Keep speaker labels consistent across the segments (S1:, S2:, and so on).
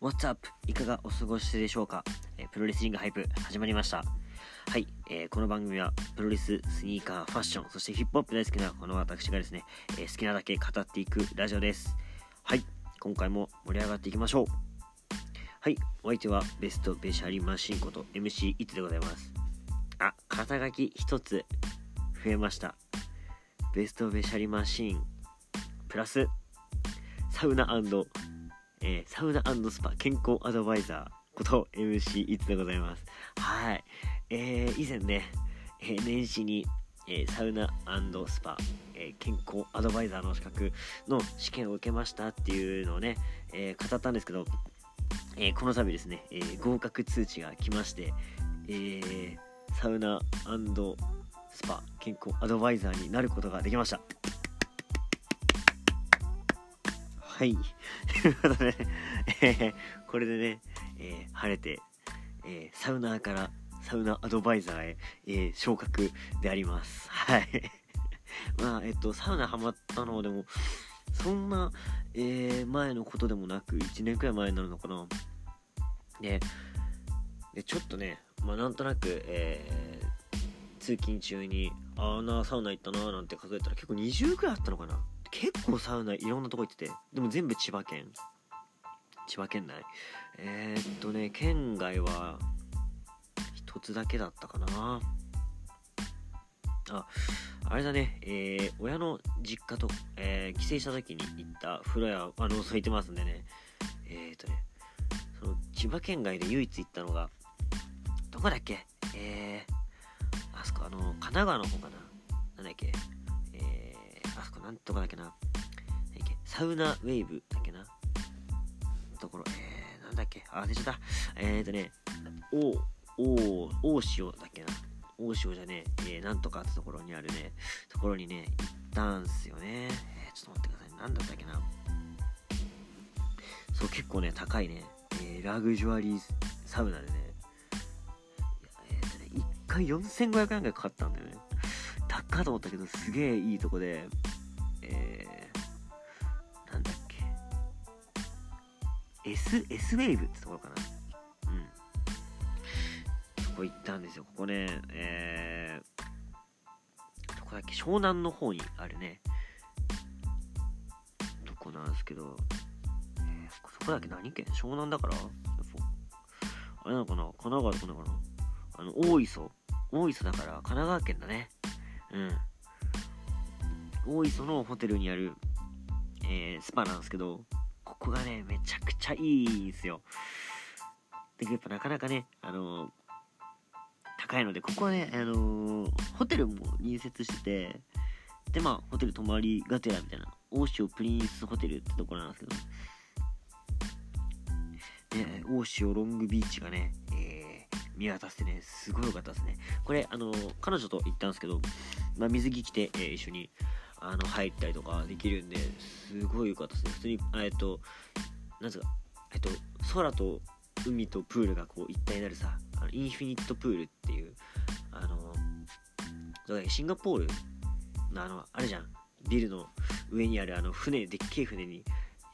S1: What's up? いかがお過ごしでしょうか、えープロレスリングハイプ始まりました。はい、えーこの番組はプロレス、スニーカー、ファッション、そしてヒップホップ大好きなこの私がですね、えー好きなだけ語っていくラジオです。はい、今回も盛り上がっていきましょう。はい、お相手はベストベシャリマシンこと MC イツでございます。あ、肩書き一つ増えました。ベストベシャリマシンプラスサウナえーサウナスパ健康アドバイザーこと MC いつでございます。はい。えー、以前ね、えー年始に、えーサウナスパ、え健康アドバイザーの資格の試験を受けましたっていうのをね、え語ったんですけど、えこの度ですね、え合格通知が来まして、えサウナスパ健康アドバイザーになることができました。はい。ということで、えーこれでね、えー晴れて、えーサウナーからサウナアドバイザーへ、えー昇格であります。はい。まあ、えっと、サウナハマったのでも、そんな、えー前のことでもなく、1年くらい前になるのかな。で、でちょっとね、まあ、なんとなく、えー通勤中に、あーな、サウナ行ったなーなんて数えたら結構20くらいあったのかな。結構サウナいろんなとこ行ってて、でも全部千葉県。千葉県内。えー、っとね、県外は一つだけだったかな。あ、あれだね、えー、親の実家と、えー帰省した時に行った風呂屋、あの、覗いてますんでね。え、っとね、その千葉県外で唯一行ったのが、どこだっけ？えー、あそこ、あの、神奈川の方かな。なんだっけ、あそこ、なんとかだっけな。サウナウェーブだっけな。ところ、えー、なんだっけあ、忘れちゃった。えーとね、お、お、大潮だっけな。大潮じゃねえ、えー、なんとかってところにあるね、ところにね、行ったんすよね。えー、ちょっと待ってください。なんだったっけな。そう、結構ね、高いね、えー、ラグジュアリーサウナでね、えーとね、1回4500円ぐらいかかったんだよね。高っと思ったけど、すげえいいとこで、えー、なんだっけ。S、S ウェーブってところかな。うん。そこ行ったんですよ。ここね、えー、どこだっけ湘南の方にあるね。どこなんですけど、えー、そこだっけ何県？湘南だから？あれなのかな？神奈川とかなのかな？あの、大磯。大磯だから神奈川県だね。うん。大磯のホテルにある、えースパなんですけど、ここがね、めちゃくちゃいいんですよ。で、やっぱなかなかね、あのー高いので、ここはね、あのーホテルも隣接してて、で、まあ、ホテル泊まりがてらみたいな、大潮プリンスホテルってところなんですけど、ね、大潮ロングビーチがね、見渡せてね、すごい良かったですね。これ、あの彼女と行ったんですけど、まあ、水着着て、えー一緒に、あの、入ったりとかできるんで、すごい良かったですね。普通に、えっと、なんつうか、えっと、空と海とプールがこう一体になるさ、あのインフィニットプールっていう、あの、シンガポールのあの、あるじゃん。ビルの上にあるあの船、でっけえ船に、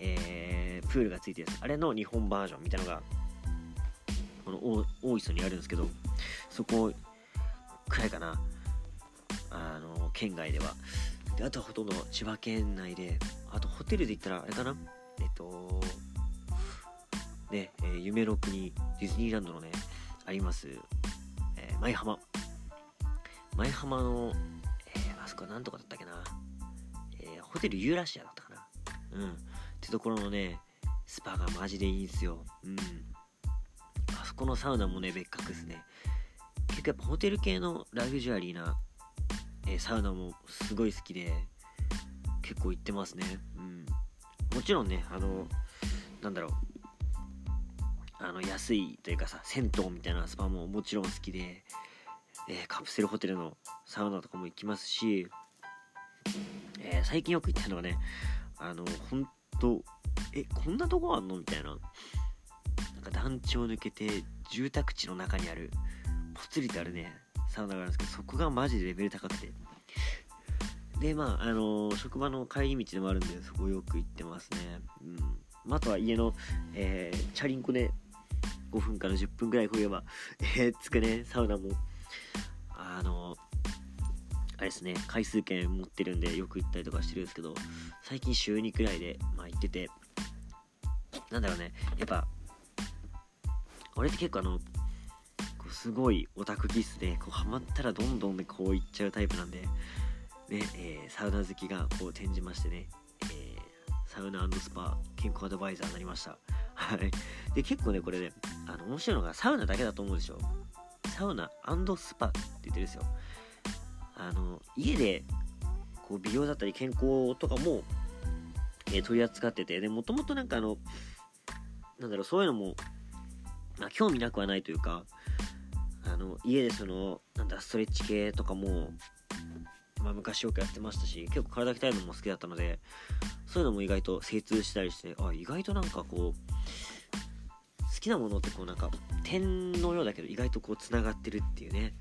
S1: えー、プールがついてるやつ。あれの日本バージョンみたいなのが、の大磯にあるんですけど、そこくらいかな。あの、県外では。で、あとはほとんど千葉県内で、あとホテルで言ったら、あれかなえっと、ね、えー夢の国、ディズニーランドのね、あります、えー舞浜。舞浜の、えーあそこはなんとかだったっけな。えホテルユーラシアだったかな。うん。ってところのね、スパがマジでいいんすよ。うん。そこのサウナもね、別格ですね。結構やっぱホテル系のラグジュアリーな、えーサウナもすごい好きで、結構行ってますね。うん。もちろんね、あの、なんだろう。あの安いというかさ銭湯みたいなスパももちろん好きで、えーカプセルホテルのサウナとかも行きますし、えー最近よく行ったのはねあのほんとえこんなとこあんの？みたいなか団地を抜けて住宅地の中にあるぽつりとあるねサウナがあるんですけどそこがマジでレベル高くて。でまああの職場の帰り道でもあるんでそこよく行ってますね。うん。あ、とは家の、えー、チャリンコで5分から10分ぐらいこげば、えー、つくね、サウナも、あの、あれですね、回数券持ってるんでよく行ったりとかしてるんですけど、最近週2くらいで、まあ行ってて、なんだろうね、やっぱ、俺って結構あの、こうすごいオタク気質で、こうハマったらどんどんね、こう行っちゃうタイプなんで、ね、えー、サウナ好きがこう転じましてね、えー、サウナスパ健康アドバイザーになりました。はい。で、結構ね、これね、あの、面白いのがサウナだけだと思うでしょ。サウナスパって言ってるんですよ。あの、家で、こう、美容だったり健康とかも、えー、取り扱ってて、で、もともとなんかあの、なんだろう、そういうのも、まあ、興味なくはないというか、あの、家でその、なんだ、ストレッチ系とかも、まあ、昔よくやってましたし結構体鍛えるのも好きだったのでそういうのも意外と精通したりしてあ意外となんかこう好きなものってこうなんか点のようだけど意外とこうつながってるっていうね。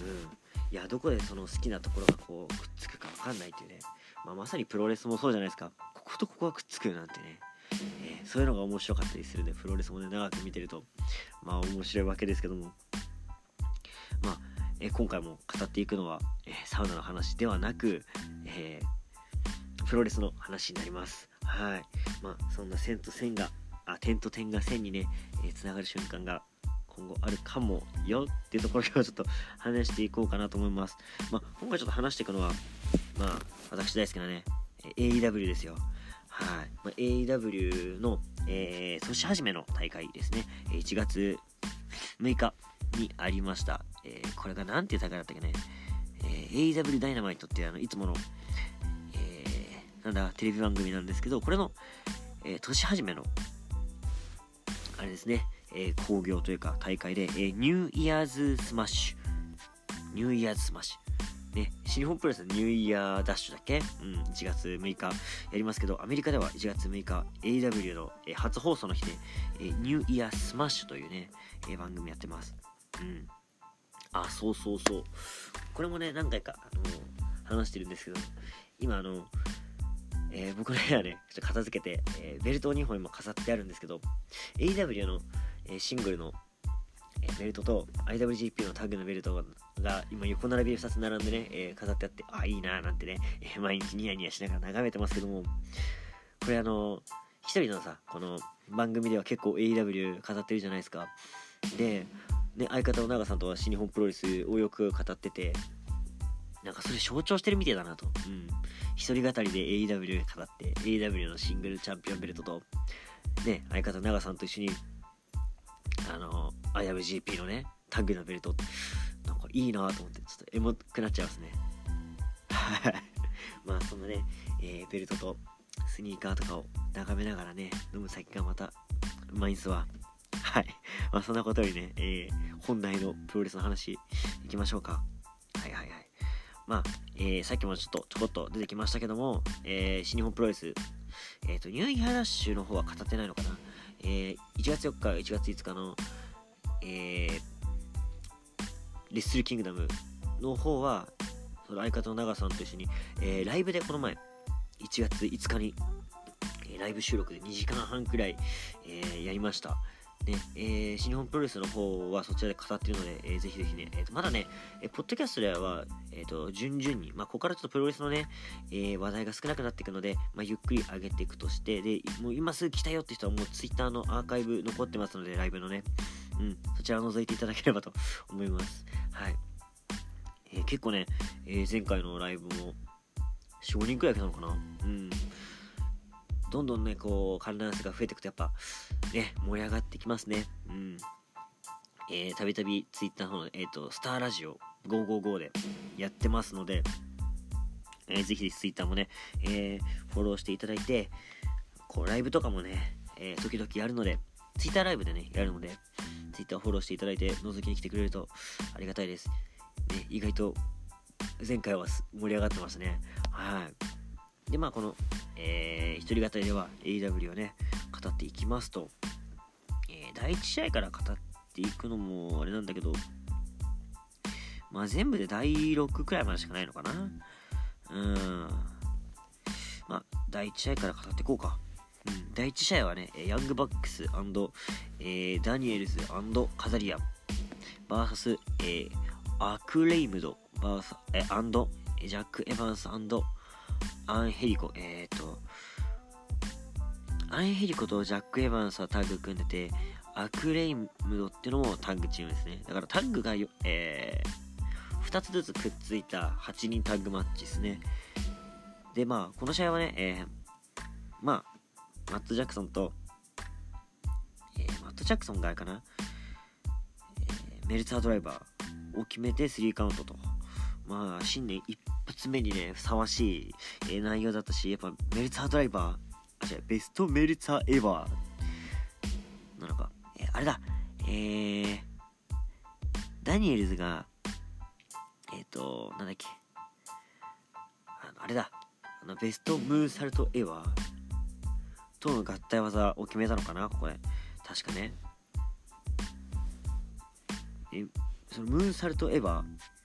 S1: うん。いやどこでその好きなところがこうくっつくか分かんないっていうね、まあ、まさにプロレスもそうじゃないですか。こことここがくっつくなんてね。えー、そういうのが面白かったりするんでプロレスもね長く見てるとまあ面白いわけですけどもまあえ今回も語っていくのは、えサウナの話ではなく、えー、プロレスの話になります。はい。まあ、そんな線と線が、あ、点と点が線にね、えー、がる瞬間が今後あるかもよっていうところをちょっと話していこうかなと思います。まあ、今回ちょっと話していくのは、まあ、私大好きなね、AEW ですよ。はい。まあ、AEW の、えー、年始めの大会ですね。1月6日にありました。えー、これが何ていう大会だったっけね、えー、AW ダイナマイトってあのいつもの、えー、なんだ、テレビ番組なんですけど、これの、えー、年始めの、あれですね、えー、興行というか大会で、えー、ニューイヤーズスマッシュ。ニューイヤーズスマッシュ。ね、新日本プロレスニューイヤーダッシュだっけ？うん、1月6日やりますけど、アメリカでは1月6日、 AEW の、え、初放送の日で、え、ニューイヤースマッシュというね、え、番組やってます。うん。あ、そうそうそう。これもね、何回か、あの話してるんですけど、今、あの、えー、僕の部屋ね、ちょっと片付けて、えー、ベルトを2本今飾ってあるんですけど、AW の、えー、シングルの、えベルトと IWGP のタッグのベルトが今横並びで2つ並んでね、え飾ってあって、あ、いいなーなんてね、え毎日ニヤニヤしながら眺めてますけども、これあの一人のさ、この番組では結構 AEW 飾ってるじゃないですか。で、ね、相方の長さんとは新日本プロレスをよく語っててなんかそれ象徴してるみたいだなと、うん、一人語りで AEW 語って AEW のシングルチャンピオンベルトと、ね、相方長さんと一緒にあの IWGP のねタッグのベルト。いいなと思ってちょっとエモくなっちゃいますねはい まあそんなね、えー、ベルトとスニーカーとかを眺めながらね飲む先がまたうまいんすわはい。まあ、そんなことよりね、えー、本題のプロレスの話、いきましょうか。はいはいはい。まあ、えー、さっきもちょっとちょこっと出てきましたけども、えー、新日本プロレス、えっ、ー、と、ニューイヤーラッシュの方は語ってないのかな。えー、1月4日、1月5日の、えー、レッスルキングダムの方は、その相方の長さんと一緒に、えー、ライブでこの前、1月5日に、えー、ライブ収録で2時間半くらい、えー、やりました。ね、えー、新日本プロレスの方はそちらで語っているので、えー、ぜひぜひね、えーと、まだね、えー、ポッドキャストでは、えーと、順々に、まあ、ここからちょっとプロレスのね、えー、話題が少なくなっていくので、まあ、ゆっくり上げていくとして、で、もう今すぐ来たよって人はもう Twitter のアーカイブ残ってますので、ライブのね、うん、そちらを覗いていただければと 思います。はい。えー、結構ね、え前回のライブも4、5人くらい来たのかなうん。どんどんね、こう、観覧数が増えていくとやっぱ、ね、盛り上がってきますね。うん。えー、たびたび Twitter の、えっ、ー、と、スターラジオ555でやってますので、えー、ぜひぜひ Twitter もね、えー、フォローしていただいて、こう、ライブとかもね、えー、時々やるので、Twitter ライブでね、やるので、Twitter フォローしていただいて、覗きに来てくれるとありがたいです。ね、意外と、前回は盛り上がってましたね。はい。で、まあ、この、えー、一人語りでは AW をね、語っていきますと、えー、第1試合から語っていくのもあれなんだけど、まあ全部で第6くらいまでしかないのかな。うん。まあ、第1試合から語っていこうか。うん、第1試合はね、ヤングバックスえー、ダニエルズカザリアン VS、えー、アクレイムド VS、えー、アンドジャック・エヴァンスアンヘリコ、えっ、ー、と、アンヘリコとジャック・エヴァンスはタッグ組んでて、アクレイムドってのもタッグチームですね。だからタッグがよ、えー、2つずつくっついた8人タッグマッチですね。で、まあ、この試合はね、えー、まあ、マット・ジャクソンと、えー、マット・ジャクソンがあれかな、えー、メルツァードライバーを決めて3カウントと。まあ、新年一発目にね、ふさわしい、えー、内容だったし、やっぱメルツァードライバー、あ、違う、ベストメルツァーエヴァーなのか。えー、あれだ、えー、ダニエルズが、えっ、ー、と、なんだっけ、あの、あれだ、あの、ベストムーンサルトエヴァーとの合体技を決めたのかな、ここで。確かね。え、そのムーンサルトエヴァー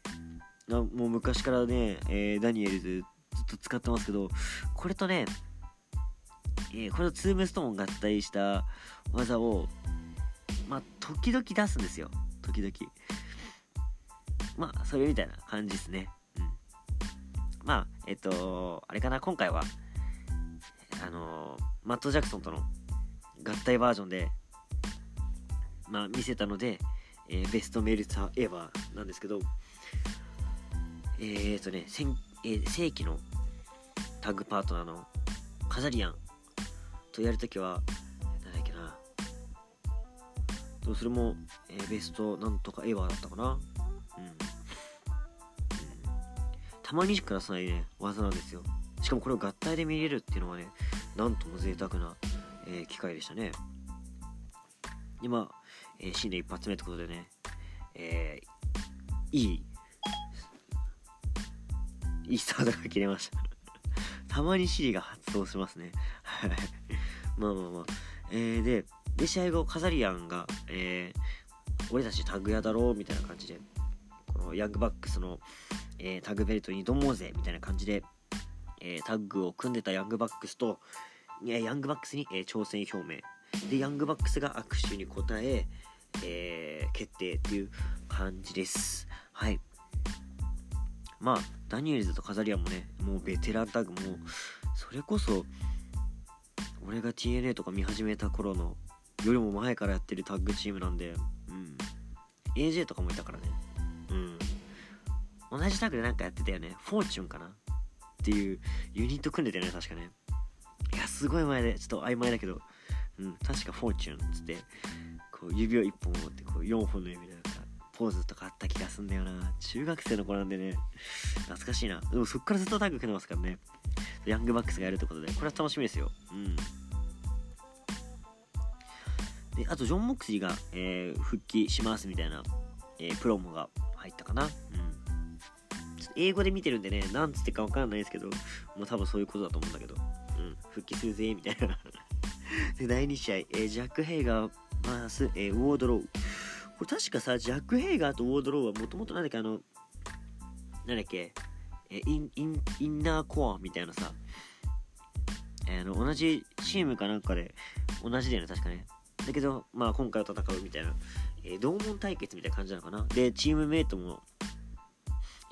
S1: もう昔からね、えー、ダニエルズずっと使ってますけど、これとね、えー、これとツームストーン合体した技を、まあ、時々出すんですよ。時々。まあ、それみたいな感じですね。うん。まあ、えっ、と、あれかな、今回は、あのマット・ジャクソンとの合体バージョンで、まあ、見せたので、え、ベストメルツァーエヴァーなんですけど、えーとね、えー、正規のタッグパートナーのカザリアンとやるときは、なんだっけな。それも、えー、ベストなんとかエヴァーだったかな。うん。うん、たまにしか出さないね、技なんですよ。しかもこれを合体で見れるっていうのはね、なんとも贅沢な、えー、機会でしたね。で、まあ、えー、新年一発目ってことでね、えー、いいいいスタートが切れました たまにシリが発動しますね。はい。まあまあまあ。えー、で、で、試合後、カザリアンが、えー、俺たちタグ屋だろうみたいな感じで、このヤングバックスの、えー、タグベルトに挑もうぜみたいな感じで、えー、タッグを組んでたヤングバックスと、えヤングバックスに、え挑戦表明。で、ヤングバックスが握手に応え、え決定っていう感じです。はい。まあ、ダニエルズとカザリアもね、もうベテランタッグも、それこそ、俺が TNA とか見始めた頃の、よりも前からやってるタッグチームなんで、うん。AJ とかもいたからね。うん。同じタッグでなんかやってたよね。フォーチュンかなっていうユニット組んでたよね、確かね。いや、すごい前で、ちょっと曖昧だけど、うん、確かフォーチュンっつって、こう指を1本持って、こう4本の指でポーズとかあった気がすんだよな。中学生の子なんでね、懐かしいな。でもそっからずっとタッグ組んでますからね。ヤングバックスがやるってことで、これは楽しみですよ。うん。で、あと、ジョン・モクスリーが、えー、復帰しますみたいな、えー、プロモが入ったかな。うん。英語で見てるんでね、なんつってかわかんないですけど、もう多分そういうことだと思うんだけど、うん、復帰するぜ、みたいな。で、第2試合、えー、ジャック・ヘイガー VS、えー、ウォードロー。これ確かさ、ジャック・ヘイガーとウォードローはもともとなんだっけ、あの、なんだっけ、えインインインナーコアみたいなさ、えー、の同じチームかなんかで同じだよね、確かね。だけど、まあ今回は戦うみたいな、えー、同門対決みたいな感じなのかな。で、チームメイトも、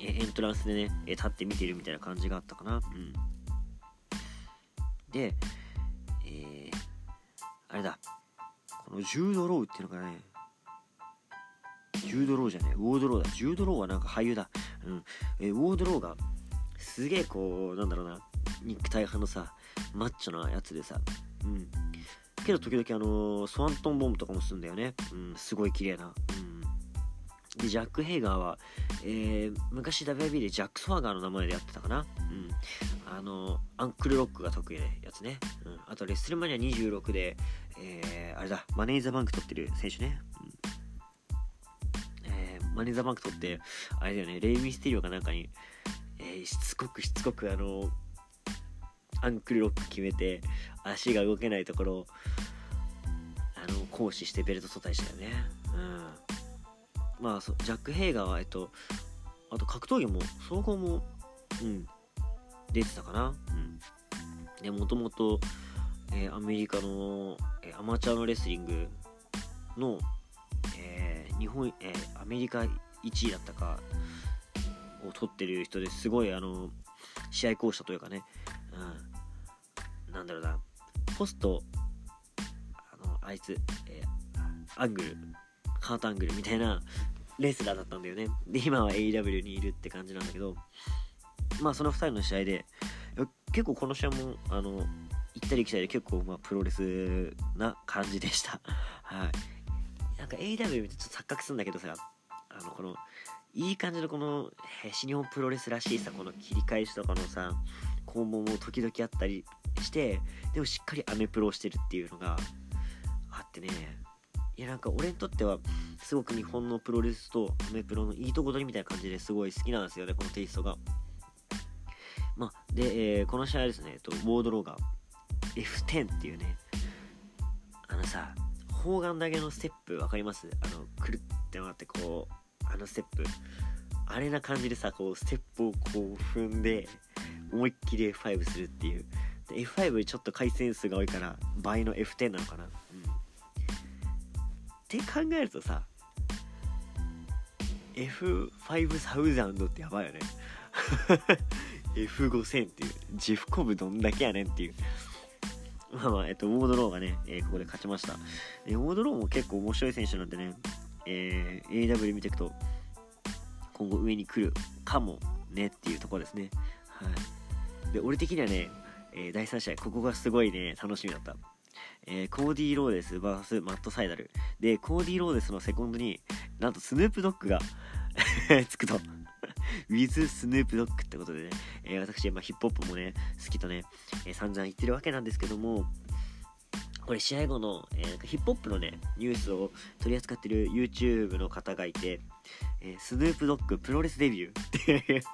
S1: えー、エントランスでね、え立って見てるみたいな感じがあったかな。うん。で、えー、あれだ。このジュードローっていうのがね、ジュードローじゃねえ、ウォードローだ。ジュードローはなんか俳優だ。うん。えウォードローが、すげえこう、なんだろうな、肉体派のさ、マッチョなやつでさ、うん。けど時々あのー、スワントンボムとかもするんだよね。うん、すごい綺麗な。うん。で、ジャック・ヘイガーは、えー、昔 WB でジャック・ソファーガーの名前でやってたかな。うん。あのー、アンクルロックが得意なやつね。うん。あと、レッスルマニア26で、えー、あれだ、マネーザバンク取ってる選手ね。うんマネーザーバンク取って、あれだよね、レイ・ミステリオかなんかに、えー、しつこくしつこくあの、アンクルロック決めて、足が動けないところを、あの、行使してベルト取ったりしたよね。うん。まあ、ジャック・ヘイガーは、えっと、あと格闘技も、総合も、うん、出てたかな。うん。で、もともと、えー、アメリカの、えー、アマチュアのレスリングの、日本、えアメリカ1位だったかを取ってる人ですごいあの試合巧者というかね、うん、なんだろうな。ポストあのあいつ、えアングルカートアングルみたいなレスラーだったんだよね。で今は AW にいるって感じなんだけどまあその2人の試合で結構この試合もあの行ったり来たりで結構まあプロレスな感じでした。はい。なんか AW 見てちょっと錯覚するんだけどさあのこのいい感じのこの新日本プロレスらしいさこの切り返しとかのさ肛門も時々あったりしてでもしっかりアメプロをしてるっていうのがあってね。いやなんか俺にとってはすごく日本のプロレスとアメプロのいいとこ取りみたいな感じですごい好きなんですよねこのテイストが。まあで、えー、この試合ですね、と、ウォードローが F10 っていうね。あのさ砲丸投げのステップ分かります？あのくるって回ってこうあのステップあれな感じでさこうステップをこう踏んで思いっきり F5 するっていう。で F5 ちょっと回線数が多いから倍の F10 なのかな、うん、って考えるとさ F5000 ってやばいよね。F5000 っていう。ジフコブどんだけやねんっていう。まあまあ、えっと、ウォードローがね、えー、ここで勝ちました。えウォードローも結構面白い選手なんでね、えー、AW 見ていくと今後上に来るかもねっていうところですね。はい、で俺的にはね、えー、第3試合ここがすごいね楽しみだった。えー、コーディー・ローデス VS マット・サイダルでコーディー・ローデスのセコンドになんとスヌープドッグが つくと with スヌープドッグってことでね、えー、私、まあ、ヒップホップもね好きとね、えー、散々言ってるわけなんですけどもこれ試合後の、えー、ヒップホップのね、ニュースを取り扱ってる YouTube の方がいて、えー、スヌープドッグプロレスデビューって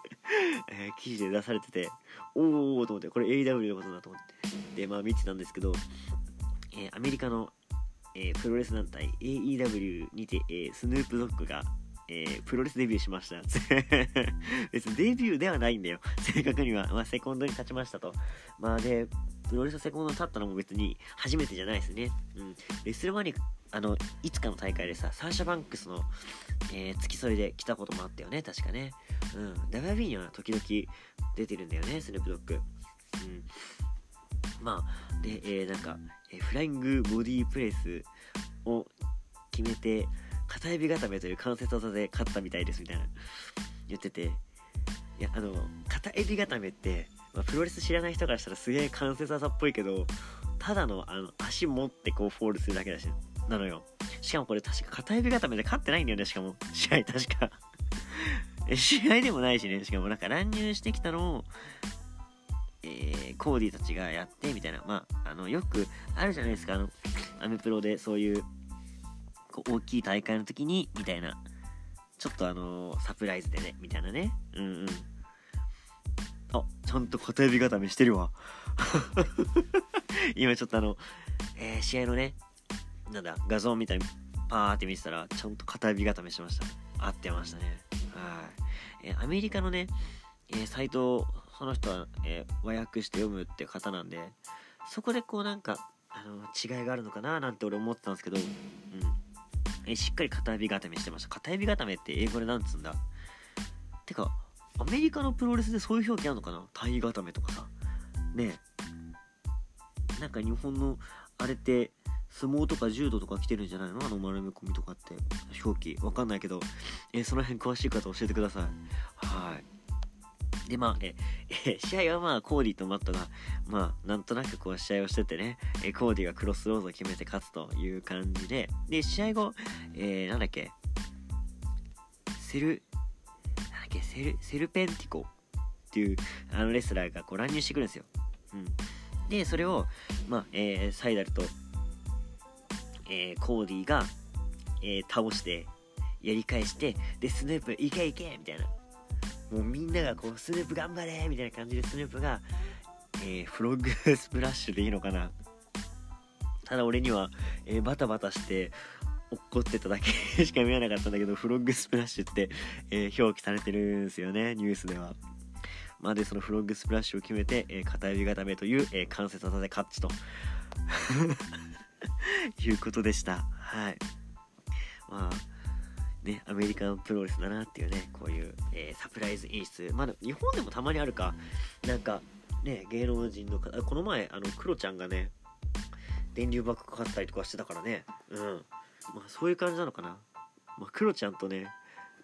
S1: えー、記事で出されてて、おーと思って、これ AW のことだと思って、で、まあ見てたんですけど、えー、アメリカの、えー、プロレス団体 AEW にて、えー、スヌープドッグが、えー、プロレスデビューしました。別にデビューではないんだよ。正確には。まあ、セコンドに勝ちましたと。まあ、で、プロレスセコンドに立ったのも別に初めてじゃないですね。うん。レスルマニあの、いつかの大会でさ、サーシャバンクスの、えー、付き添いで来たこともあったよね、確かね。うん。WB には時々出てるんだよね、スヌープドッグ。うん。まあ、で、えー、なんか、えー、フライングボディープレスを決めて、片指固めという関節技で勝ったみたいですみたいな言ってて。いやあの片指固めってまあ、プロレス知らない人からしたらすげえ関節技っぽいけどただのあの足持ってこうフォールするだけだしなのよ。しかもこれ確か片指固めで勝ってないんだよねしかも。試合確か。試合でもないしねしかもなんか乱入してきたのをえー、コーディたちがやってみたいな。まああのよくあるじゃないですかあのアメプロでそういうこう大きい大会の時にみたいなちょっとあのー、サプライズでねみたいなねうんうんあ、ちゃんと片指固めしてるわ。今ちょっとあの、えー、試合のね、なんだ、画像みたいにパーって見てたら、ちゃんと片指固めしました。合ってましたね。はい。えー、アメリカのね、えー、サイトを、その人は、え、和訳して読むって方なんで、そこでこうなんか、あの、違いがあるのかななんて俺思ってたんですけど、うん。え、しっかり片指固めしてました。片指固めって英語でなんつうんだ？てか、アメリカのプロレスでそういう表記あるのかな？体固めとかさ。ねえ。なんか日本のあれって相撲とか柔道とか来てるんじゃないの？あの丸め込みとかって。表記。わかんないけど。えその辺詳しい方教えてください。はい。でまあえ え試合はまあコーディとマットがまあなんとなくこう試合をしててねえコーディがクロスロードを決めて勝つという感じでで試合後えー、なんだっけセルなんだっけセルセルペンティコっていうあのレスラーがこう乱入してくるんですよ。うん、でそれを、まあえー、サイダルと、えー、コーディが、えー、倒してやり返してでスヌープいけいけみたいなもうみんながこうスヌープ頑張れみたいな感じでスヌープが、えフロッグスプラッシュでいいのかな。ただ俺には、えバタバタして怒ってただけ しか見えなかったんだけど、フロッグスプラッシュって、えー、表記されてるんですよね、ニュースでは。までそのフロッグスプラッシュを決めて、えー、片指固めという、えー、関節技で勝ちと。いうことでした。はい。まあねアメリカンプロレスだなっていうねこういう、えー、サプライズ演出。まだ日本でもたまにあるか。なんかね芸能人の方この前あのクロちゃんがね電流爆かかったりとかしてたからね。うん。まあそういう感じなのかな。まあクロちゃんとね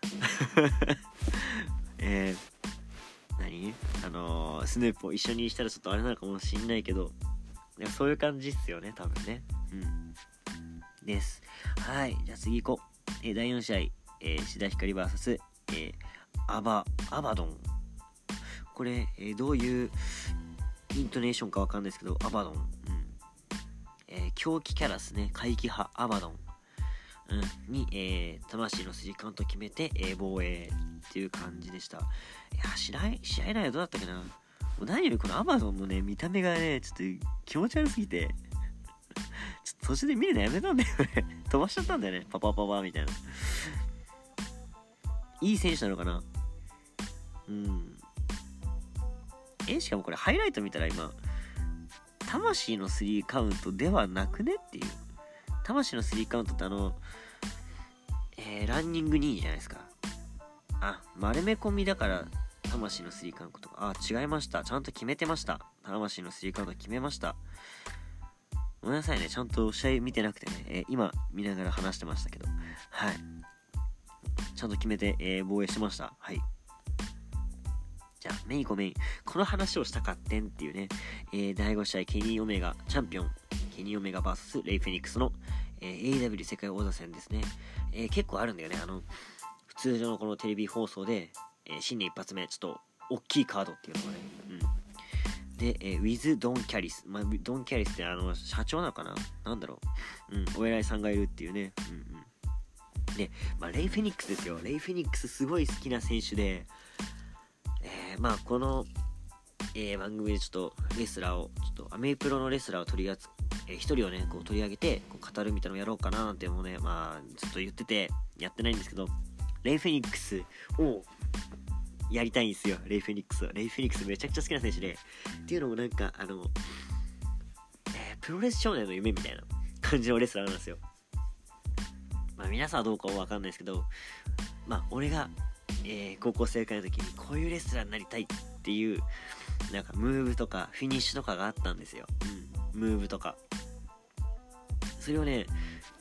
S1: えー、何？あのー、スヌープを一緒にしたらちょっとあれなのかもしんないけど。そういう感じっすよね多分ね。うん。です。はい。じゃあ次行こう、えー、第4試合、えー、志田ひかり VS、えー、アバアバドン。これ、えー、どういうイントネーションかわかんないですけどアバドン、うん。えー、狂気キャラですね。怪奇派アバドン。うん、に、えー、魂のスリーカウント決めて、えー、防衛っていう感じでした。いや、試合、試合内容どうだったっけな。もう何よりこのアマゾンのね、見た目がね、ちょっと気持ち悪すぎて、ちょっと途中で見るのやめたんだよね 飛ばしちゃったんだよね。パパパパみたいな。いい選手なのかな？うん。え、しかもこれハイライト見たら今、魂のスリーカウントではなくねっていう。魂のスリーカウントってあの、えー、ランニング2位じゃないですか。あ、丸め込みだから、魂のスリーカウントとか、あ、違いました。ちゃんと決めてました。魂のスリーカウント決めました。ごめんなさいね。ちゃんと試合見てなくてね、えー、今見ながら話してましたけど、はい。ちゃんと決めて、えー、防衛しました。はい。じゃあ、メイコメイン。この話をしたかってんっていうね、えー、第5試合、ケニー・オメガ、チャンピオン、ケニー・オメガ VS レイ・フェニックスの、えー、AW 世界王座戦ですね、え、結構あるんだよねあの普通常のこのテレビ放送で、えー、新年一発目ちょっと大きいカードっていうのがね、うん、で、えー、With ドン・キャリス、まあ、ドン・キャリスってあの社長なのかな？なんだろう、うん、お偉いさんがいるっていうね、うんうん、で、まあ、レイ・フェニックスですよ。レイ・フェニックスすごい好きな選手で、えー、まあこのえー、番組でちょっとレスラーを、ちょっとアメイプロのレスラーを取り扱えー、1人をねこう取り上げてこう語るみたいなのをやろうかななんてもねまあずっと言っててやってないんですけどレイ・フェニックスをやりたいんですよ。レイ・フェニックスレイ・フェニックスめちゃくちゃ好きな選手で。っていうのもなんかあの、えー、プロレス少年の夢みたいな感じのレスラーなんですよ。まあ皆さんはどうかは分かんないですけどまあ俺が、えー、高校生会の時にこういうレスラーになりたいっていうなんかムーブとかフィニッシュとかがあったんですよ、うん、ムーブとか。それをね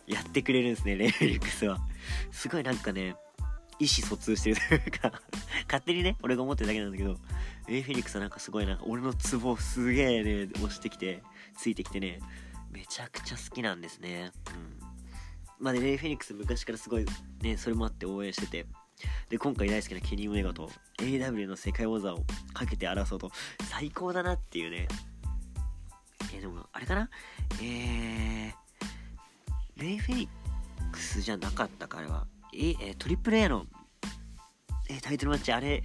S1: やってくれるんですねレイフェリックスは。すごいなんかね意思疎通してるというか 勝手にね俺が思ってるだけなんだけどレイフェリックスはなんかすごいなんか俺のツボすげえね押してきてついてきてねめちゃくちゃ好きなんですね。うん。まあねレイフェニックス昔からすごいねそれもあって応援しててで今回大好きなケニー・オメガと AW の世界王座をかけて争うと最高だなっていうね。えー、でもあれかな？えーレイ・フェニックスじゃなかったか、あれは。え、えトリプル A の、えタイトルマッチ、あれ、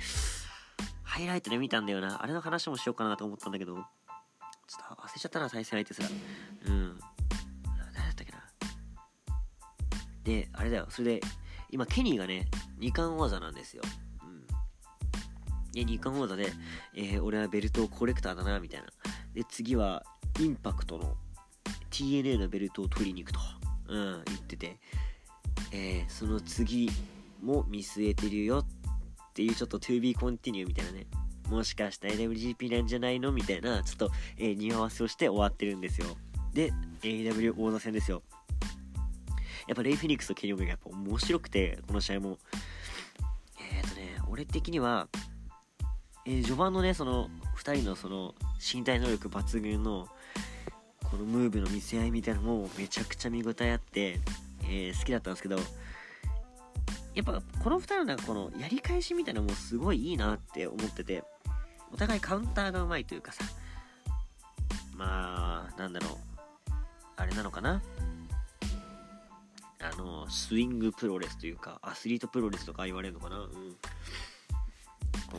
S1: ハイライトで見たんだよな。あれの話もしようかなと思ったんだけど、ちょっと忘れちゃったな、対戦相手すら。うん。誰だったっけな。で、あれだよ、それで、今、ケニーがね、2冠王座なんですよ。うん。で、2冠王座で、えー、俺はベルトコレクターだな、みたいな。で、次は、インパクトの TNA のベルトを取りに行くと。うん、言ってて、えー、その次も見据えてるよっていうちょっと to be continue みたいなね、もしかしたら WGP なんじゃないのみたいな、ちょっと、えー、匂わせをして終わってるんですよ。で、AW 王座戦ですよ。やっぱレイ・フェニックスとケニオメがやっぱ面白くて、この試合も。えっ、ー、とね、俺的には、えー、序盤のね、その、2人のその、身体能力抜群の、このムーブの見せ合いみたいなのもめちゃくちゃ見応えあって、えー、好きだったんですけどやっぱこの2人のなんかこのやり返しみたいなのもすごいいいなって思っててお互いカウンターがうまいというかさまあなんだろうあれなのかな？あのスイングプロレスというかアスリートプロレスとか言われるのかな？うん。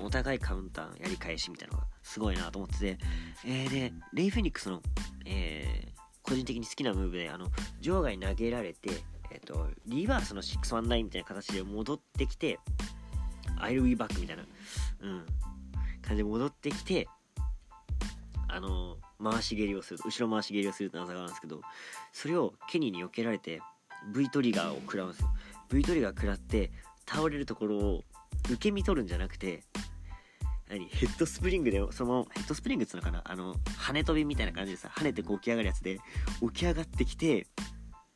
S1: お互いカウンターやり返しみたいなのがすごいなと思ってて、えー、でレイ・フェニックスのえー、個人的に好きなムーブであの場外に投げられて、えーと、リバースの619みたいな形で戻ってきて I'll be back みたいな、うん、感じで戻ってきてあの回し蹴りをする後ろ回し蹴りをするって技があるんですけどそれをケニーに避けられて V トリガーを食らうんですよ。V トリガー食らって倒れるところを受け身取るんじゃなくて何ヘッドスプリングでそのヘッドスプリングっつうのかなあの跳ね飛びみたいな感じでさ跳ねてこう起き上がるやつで起き上がってきて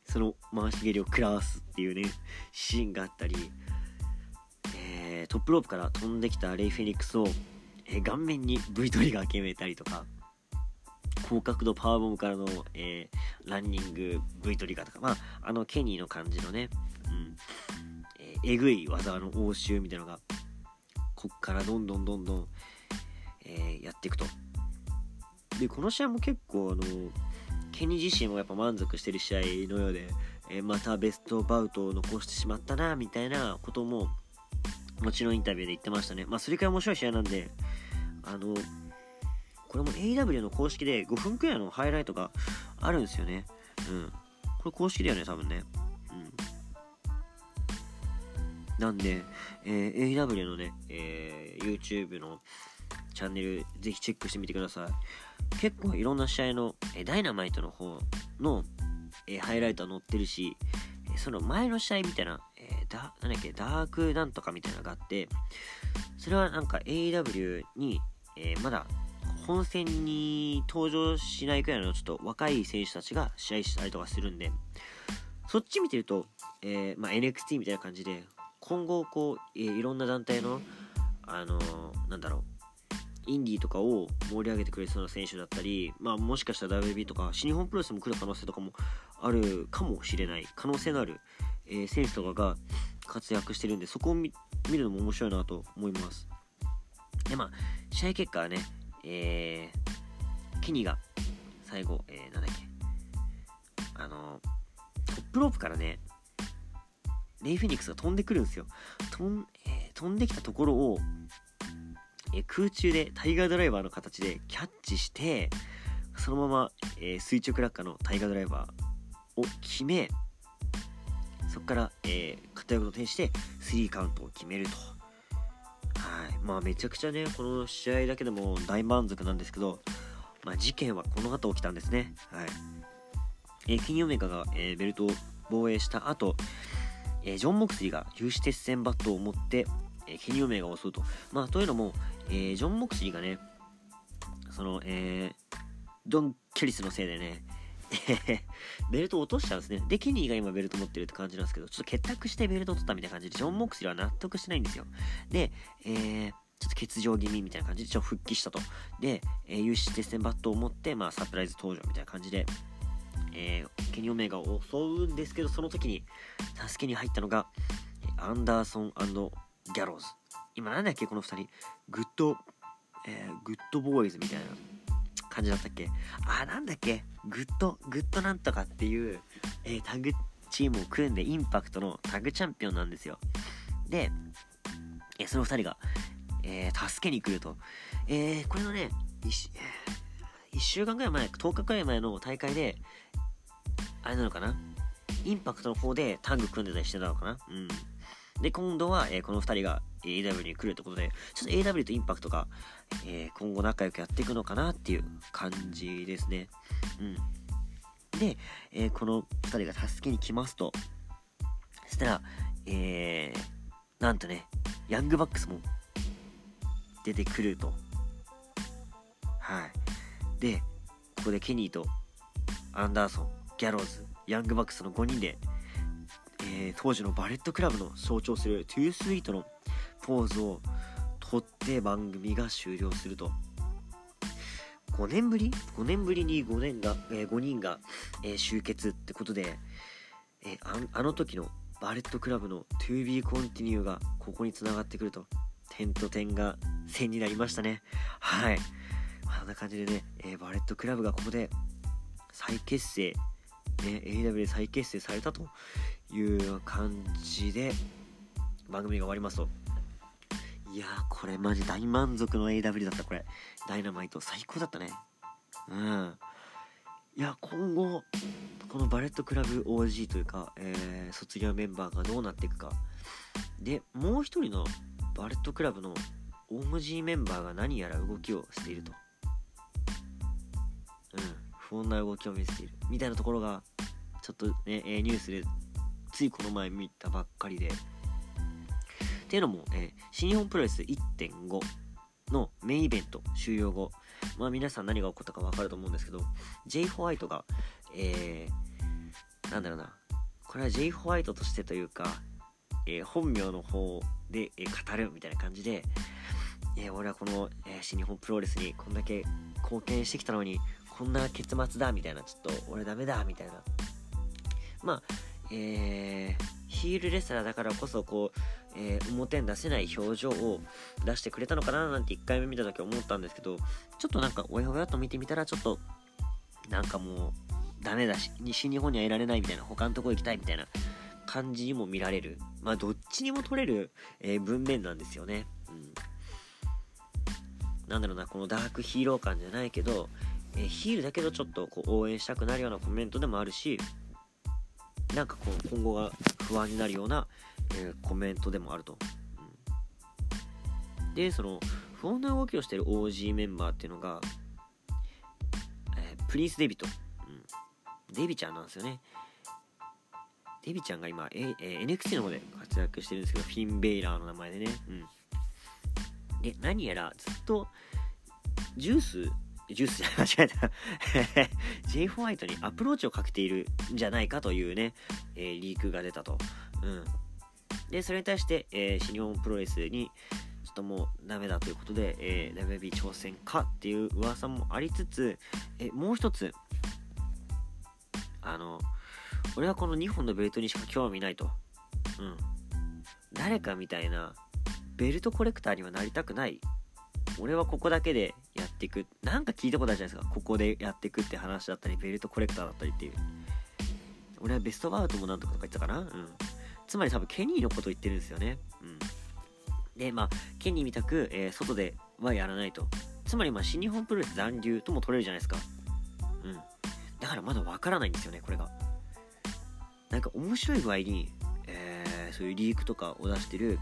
S1: その回し蹴りを食らわすっていうねシーンがあったり、えー、トップロープから飛んできたレイ・フェニックスを、えー、顔面に V トリガー決めたりとか高角度パワーボムからの、えー、ランニング V トリガーとかまああのケニーの感じのね、うんえー、えぐい技の応酬みたいなのがこっからどんどんどんどん、えー、やっていくと。でこの試合も結構あのケニー自身もやっぱ満足してる試合のようで、えー、またベストバウトを残してしまったなみたいなことももちろんインタビューで言ってましたね。まあそれくらい面白い試合なんであのこれも AW の公式で5分くらいのハイライトがあるんですよね。うん。これ公式だよね多分ね。うん。なんで、えー、AW のね、えー、YouTube のチャンネルぜひチェックしてみてください。結構いろんな試合の、え、ダイナマイトの方の、え、ハイライトは載ってるし、その前の試合みたいな、えー、だなんだっけ、ダークなんとかみたいなのがあって、それはなんか AW に、えー、まだ本戦に登場しないくらいのちょっと若い選手たちが試合したりとかするんで、そっち見てると、えーまあ、NXT みたいな感じで、今後こう、えー、いろんな団体のあのー、なんだろうインディーとかを盛り上げてくれそうな選手だったり、まあ、もしかしたら WB とか新日本プロレスも来る可能性とかもあるかもしれない可能性のある、えー、選手とかが活躍してるんでそこを見るのも面白いなと思いますでまあ試合結果はねえー、ケニーが最後、えー、なんだっけあのトップロープからねレイ・フェニックスが飛んでくるんですよ。飛ん,、えー、飛んできたところを、え、空中でタイガードライバーの形でキャッチして、そのまま、え、垂直落下のタイガードライバーを決め、そこから、えー、片翼の転して、3カウントを決めると。はい。まあ、めちゃくちゃね、この試合だけでも大満足なんですけど、まあ、事件はこの後起きたんですね。はい。えー、キニオメガが、えー、ベルトを防衛した後、えー、ジョン・モクスリーが有刺鉄線バットを持って、えー、ケニー・オメガを襲うと。まあ、というのも、えー、ジョン・モクスリーがね、その、えー、ドン・キャリスのせいでね、ベルトを落としちゃうんですね。で、ケニーが今ベルト持ってるって感じなんですけど、ちょっと結託してベルトを取ったみたいな感じで、ジョン・モクスリーは納得してないんですよ。で、えー、ちょっと欠場気味みたいな感じで、ちょっと復帰したと。で、えー、有刺鉄線バットを持って、まあ、サプライズ登場みたいな感じで、えー、ケニー・オメガを襲うんですけど、その時に助けに入ったのが、アンダーソンギャローズ。今なんだっけ、この2人。グッド、えー、グッドボーイズみたいな感じだったっけあ、なんだっけグッド、グッドなんとかっていう、えー、タッグチームを組んでインパクトのタッグチャンピオンなんですよ。で、えー、その2人が、えー、助けに来ると。えー、これのね、1週間ぐらい前、10日くらい前の大会で、あれなのかなインパクトの方でタッグ組んでたりしてたのかなうん。で、今度は、えー、この2人が AW に来るってことで、ちょっと AW とインパクトが、えー、今後仲良くやっていくのかなっていう感じですね。うん。で、えー、この2人が助けに来ますと、そしたら、えー、なんとね、ヤングバックスも出てくると。はい。で、ここでケニーとアンダーソン、ギャローズ、ヤングバックスの5人で、えー、当時のバレットクラブの象徴するトゥースイートのポーズをとって番組が終了すると。5年ぶり ?5 年ぶりに5年が、えー、5人が、えー、集結ってことで、えああの時のバレットクラブの To be continue がここにつながってくると、点と点が線になりましたね。はい。あんな感じでね、えバレットクラブがここで再結成ね、AW で再結成されたという感じで番組が終わりますと。いやーこれマジ大満足の AW だったこれ。ダイナマイト最高だったね。うん。いや今後このバレットクラブ OG というか、えー、卒業メンバーがどうなっていくか。でもう一人のバレットクラブの OG メンバーが何やら動きをしていると。うん。不穏な動きを見せている。みたいなところがちょっとね、えニュースでついこの前見たばっかりで。っていうのも、えー、新日本プロレス1.5のメインイベント終了後まあ皆さん何が起こったか分かると思うんですけど J ホワイトがえー、なんだろうな。これは J ホワイトとしてというか、えー、本名の方で、えー、語るみたいな感じで、え俺はこの、え新日本プロレスにこんだけ貢献してきたのにこんな結末だみたいなちょっと俺ダメだみたいな。まあえー、ヒールレスラーだからこそこう、えー、表に出せない表情を出してくれたのかななんて1回目見た時思ったんですけどちょっとなんかおやおやと見てみたらちょっとなんかもうダメだし西日本にはいられないみたいな他のとこ行きたいみたいな感じにも見られる。まあどっちにも取れる、えー、文面なんですよね。うん。なんだろうなこのダークヒーロー感じゃないけど、えー、ヒールだけどちょっとこう応援したくなるようなコメントでもあるしなんかこう今後が不安になるような、えー、コメントでもあると、うん、でその不穏な動きをしてる OG メンバーっていうのが、えー、プリンス・デビとデビちゃんなんですよね。デビちゃんが今、ええ NXT の方で活躍してるんですけど、フィン・ベイラーの名前でね。うん。で、何やらずっと、ジュース、ジュースじゃ 間違えた J ホワイトにアプローチをかけているんじゃないかというね、えー、リークが出たと。うん。で、それに対して、えー、新日本プロレスに、ちょっともうダメだということで、えー、WB 挑戦かっていう噂もありつつ、えもう一つ、あの、俺はこの2本のベルトにしか興味ないと。うん。誰かみたいな、ベルトコレクターにはなりたくない。俺はここだけでやっていく。なんか聞いたことあるじゃないですか。ここでやっていくって話だったり、ベルトコレクターだったりっていう。俺はベストバウトもなんとかとか言ってたかなうん。つまり多分ケニーのこと言ってるんですよね。うん。で、まあ、ケニーみたく、えー、外ではやらないと。つまり、まあ、新日本プロレス残留とも取れるじゃないですか。うん。だからまだわからないんですよね、これが。なんか面白い具合に、えー、そういうリークとかを出してる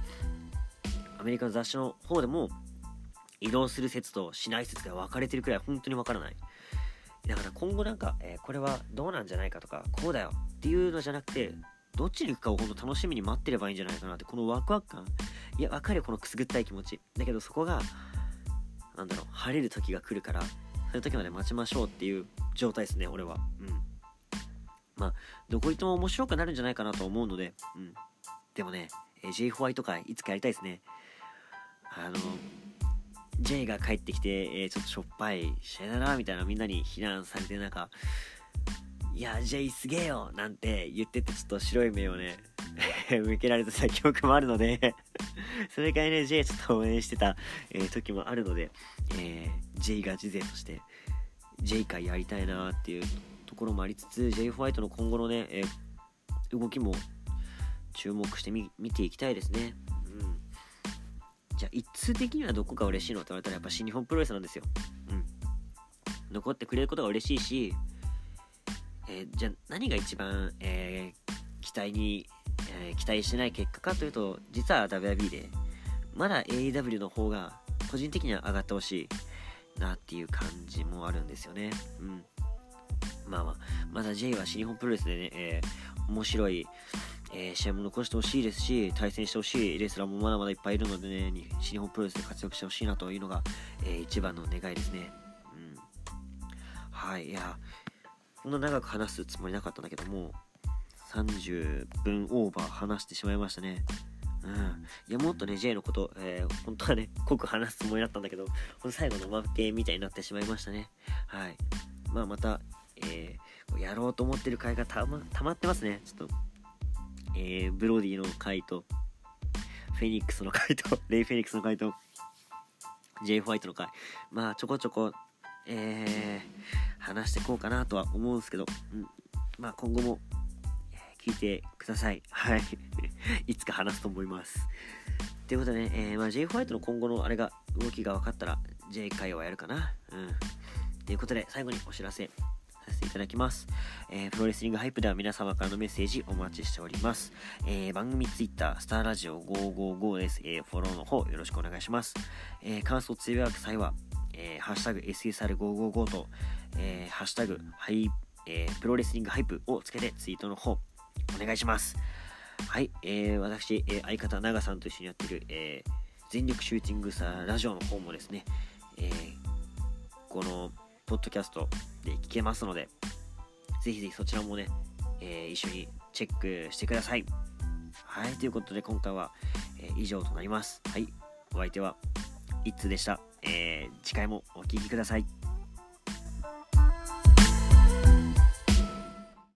S1: アメリカの雑誌の方でも移動する説としない説が分かれてるくらい本当にわからない。だから今後なんか、えー、これはどうなんじゃないかとか、こうだよっていうのじゃなくて、どっちに行くかを本当楽しみに待ってればいいんじゃないかなって、このワクワク感。いや、わかるよ、このくすぐったい気持ち。だけどそこが、なんだろう、晴れる時が来るから、そういう時まで待ちましょうっていう状態ですね、俺は。うん。まあ、どこ行っても面白くなるんじゃないかなと思うので、うん。でもね、え J ホワイト会、いつかやりたいですね。あの、J が帰ってきて、えー、ちょっとしょっぱい試合だな、みたいなみんなに非難されて、なんか、いや、J すげえよなんて言ってて、ちょっと白い目をね、向けられてた記憶もあるので それからね、J ちょっと応援してた、えー、時もあるので、えー、J が事勢として、J 会やりたいなっていうところもありつつ J ホワイトの今後のね、えー、動きも注目してみ見ていきたいですね。一通的にはどこが嬉しいのって言われたらやっぱ新日本プロレスなんですよ。うん。残ってくれることが嬉しいし、えー、じゃあ何が一番、えー、期待に、えー、期待してない結果かというと実は WB でまだ AEW の方が個人的には上がってほしい。なっていう感じもあるんですよね。うん。まあまあ、まだ J は新日本プロレスでね、え、面白い、えー、試合も残してほしいですし、対戦してほしいレスラーもまだまだいっぱいいるのでね、新日本プロレスで活躍してほしいなというのが、えー、一番の願いですね。うん。はい、いや、こんな長く話すつもりなかったんだけども、30分オーバー話してしまいましたね。うん。いや、もっとね、J のこと、えー、本当はね、濃く話すつもりだったんだけど、この最後の負けみたいになってしまいましたね。はい。まあ、また、えー、やろうと思ってる回がたま、溜まってますね。ちょっと、えー、ブロディの回と、フェニックスの回と、レイ・フェニックスの回と、J ホワイトの回。まあ、ちょこちょこ、えー、話していこうかなとは思うんですけど、うん、まあ、今後も、聞いてください。はい。いつか話すと思います。ということでね、えー、まあ、J ホワイトの今後のあれが、動きが分かったら、J 会話やるかな。うん。ということで、最後にお知らせていただきます。えー、プロレスリングハイプでは皆様からのメッセージお待ちしております。えー、番組ツイッター、スターラジオ555です。えー、フォローの方よろしくお願いします。えー、感想つぶやく際は、えー、ハッシュタグ SSR555 と、えー、ハッシュタグハイ、えー、プロレスリングハイプをつけてツイートの方お願いします。はい、えー、私、えー、相方長さんと一緒にやってる、えー、全力シューティングラジオの方もですね、えー、このポッドキャストで聞けますので、ぜひぜひそちらもね、えー、一緒にチェックしてください。はい、ということで今回は、えー、以上となります。はい、お相手は、イッツでした。えー、次回もお聴きください。